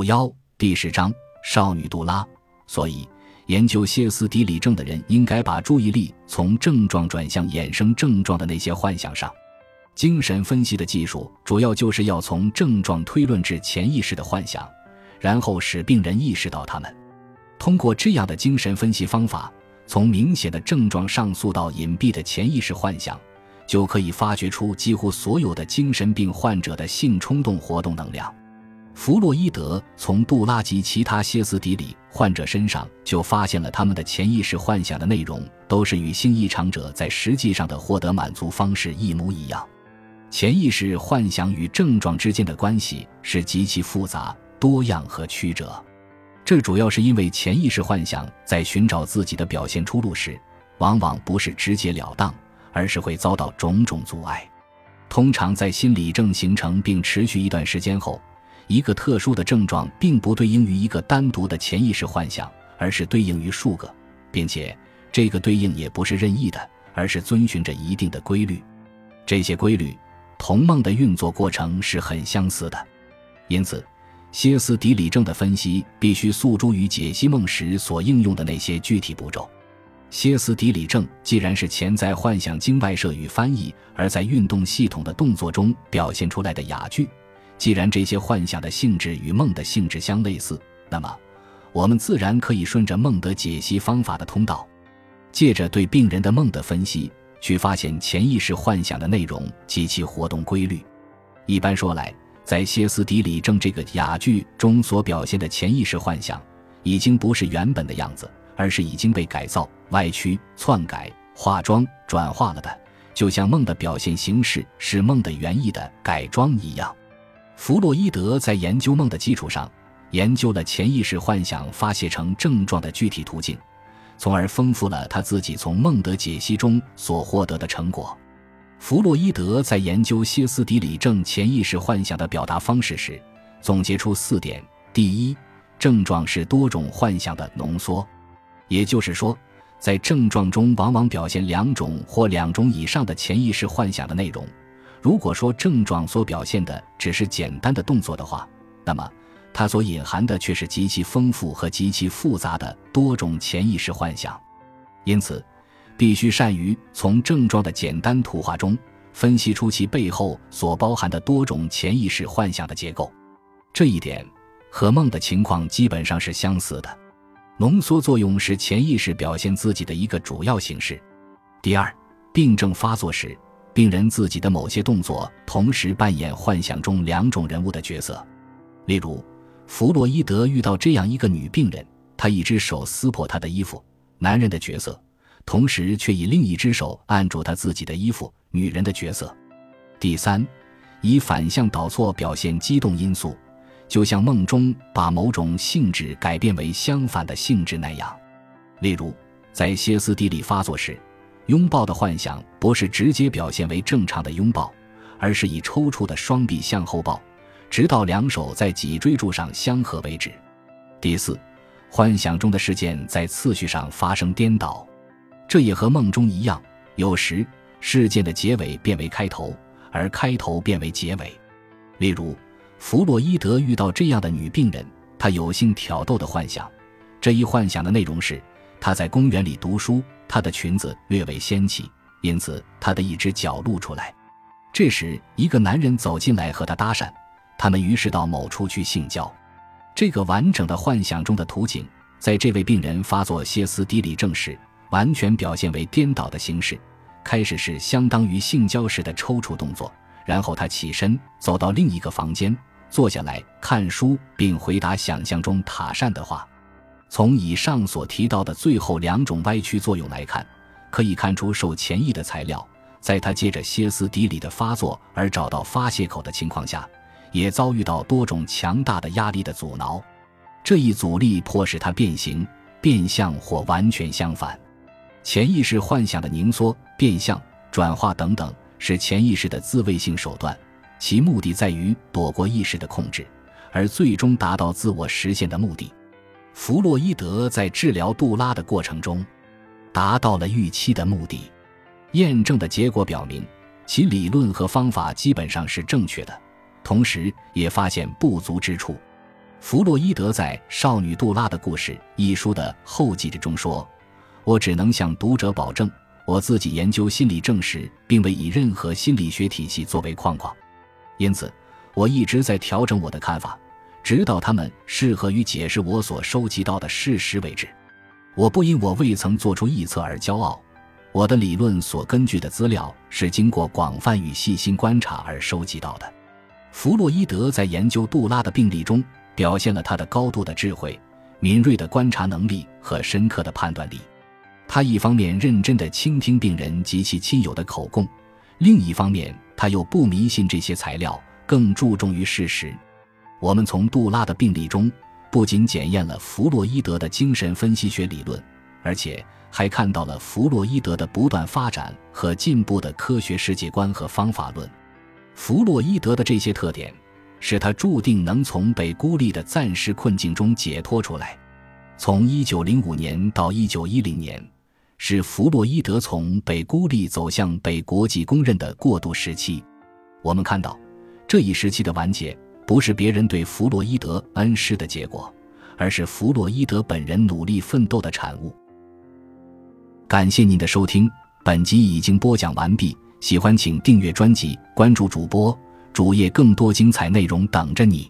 五幺第十章少女杜拉。所以，研究歇斯底里症的人应该把注意力从症状转向衍生症状的那些幻想上。精神分析的技术主要就是要从症状推论至潜意识的幻想，然后使病人意识到他们。通过这样的精神分析方法，从明显的症状上溯到隐蔽的潜意识幻想。就可以发掘出几乎所有的精神病患者的性冲动活动能量。弗洛伊德从杜拉及其他歇斯底里患者身上就发现了他们的潜意识幻想的内容都是与性异常者在实际上的获得满足方式一模一样。潜意识幻想与症状之间的关系是极其复杂、多样和曲折。这主要是因为潜意识幻想在寻找自己的表现出路时，往往不是直截了当。而是会遭到种种阻碍。通常在心理症形成并持续一段时间后，一个特殊的症状并不对应于一个单独的潜意识幻想，而是对应于数个，并且这个对应也不是任意的，而是遵循着一定的规律。这些规律同梦的运作过程是很相似的，因此，歇斯底里症的分析必须诉诸于解析梦时所应用的那些具体步骤。歇斯底里症既然是潜在幻想经外射与翻译而在运动系统的动作中表现出来的哑剧，既然这些幻想的性质与梦的性质相类似，那么我们自然可以顺着梦的解析方法的通道，借着对病人的梦的分析，去发现潜意识幻想的内容及其活动规律。一般说来，在歇斯底里症这个哑剧中所表现的潜意识幻想，已经不是原本的样子。而是已经被改造、歪曲、篡改、化妆、转化了的，就像梦的表现形式是梦的原意的改装一样。弗洛伊德在研究梦的基础上，研究了潜意识幻想发泄成症状的具体途径，从而丰富了他自己从梦的解析中所获得的成果。弗洛伊德在研究歇斯底里症潜意识幻想的表达方式时，总结出四点：第一，症状是多种幻想的浓缩。也就是说，在症状中往往表现两种或两种以上的潜意识幻想的内容。如果说症状所表现的只是简单的动作的话，那么它所隐含的却是极其丰富和极其复杂的多种潜意识幻想。因此，必须善于从症状的简单图画中分析出其背后所包含的多种潜意识幻想的结构。这一点和梦的情况基本上是相似的。浓缩作用是潜意识表现自己的一个主要形式。第二，病症发作时，病人自己的某些动作同时扮演幻想中两种人物的角色。例如，弗洛伊德遇到这样一个女病人，她一只手撕破她的衣服，男人的角色，同时却以另一只手按住她自己的衣服，女人的角色。第三，以反向导错表现激动因素。就像梦中把某种性质改变为相反的性质那样，例如，在歇斯底里发作时，拥抱的幻想不是直接表现为正常的拥抱，而是以抽搐的双臂向后抱，直到两手在脊椎柱上相合为止。第四，幻想中的事件在次序上发生颠倒，这也和梦中一样，有时事件的结尾变为开头，而开头变为结尾。例如。弗洛伊德遇到这样的女病人，他有性挑逗的幻想。这一幻想的内容是，他在公园里读书，她的裙子略微掀起，因此她的一只脚露出来。这时，一个男人走进来和她搭讪，他们于是到某处去性交。这个完整的幻想中的图景，在这位病人发作歇斯底里症时，完全表现为颠倒的形式。开始是相当于性交时的抽搐动作，然后他起身走到另一个房间。坐下来看书，并回答想象中塔善的话。从以上所提到的最后两种歪曲作用来看，可以看出受潜意的材料，在他借着歇斯底里的发作而找到发泄口的情况下，也遭遇到多种强大的压力的阻挠。这一阻力迫使他变形、变相或完全相反。潜意识幻想的凝缩、变相、转化等等，是潜意识的自卫性手段。其目的在于躲过意识的控制，而最终达到自我实现的目的。弗洛伊德在治疗杜拉的过程中，达到了预期的目的。验证的结果表明，其理论和方法基本上是正确的，同时也发现不足之处。弗洛伊德在《少女杜拉的故事》一书的后记中说：“我只能向读者保证，我自己研究心理证实，并未以任何心理学体系作为框框，因此我一直在调整我的看法，直到他们适合于解释我所收集到的事实为止。我不因我未曾做出臆测而骄傲，我的理论所根据的资料是经过广泛与细心观察而收集到的。”弗洛伊德在研究杜拉的病例中。表现了他的高度的智慧、敏锐的观察能力和深刻的判断力。他一方面认真地倾听病人及其亲友的口供，另一方面他又不迷信这些材料，更注重于事实。我们从杜拉的病例中不仅检验了弗洛伊德的精神分析学理论，而且还看到了弗洛伊德的不断发展和进步的科学世界观和方法论。弗洛伊德的这些特点。使他注定能从被孤立的暂时困境中解脱出来。从1905年到1910年，是弗洛伊德从被孤立走向被国际公认的过渡时期。我们看到，这一时期的完结不是别人对弗洛伊德恩师的结果，而是弗洛伊德本人努力奋斗的产物。感谢您的收听，本集已经播讲完毕。喜欢请订阅专辑，关注主播。主页更多精彩内容等着你。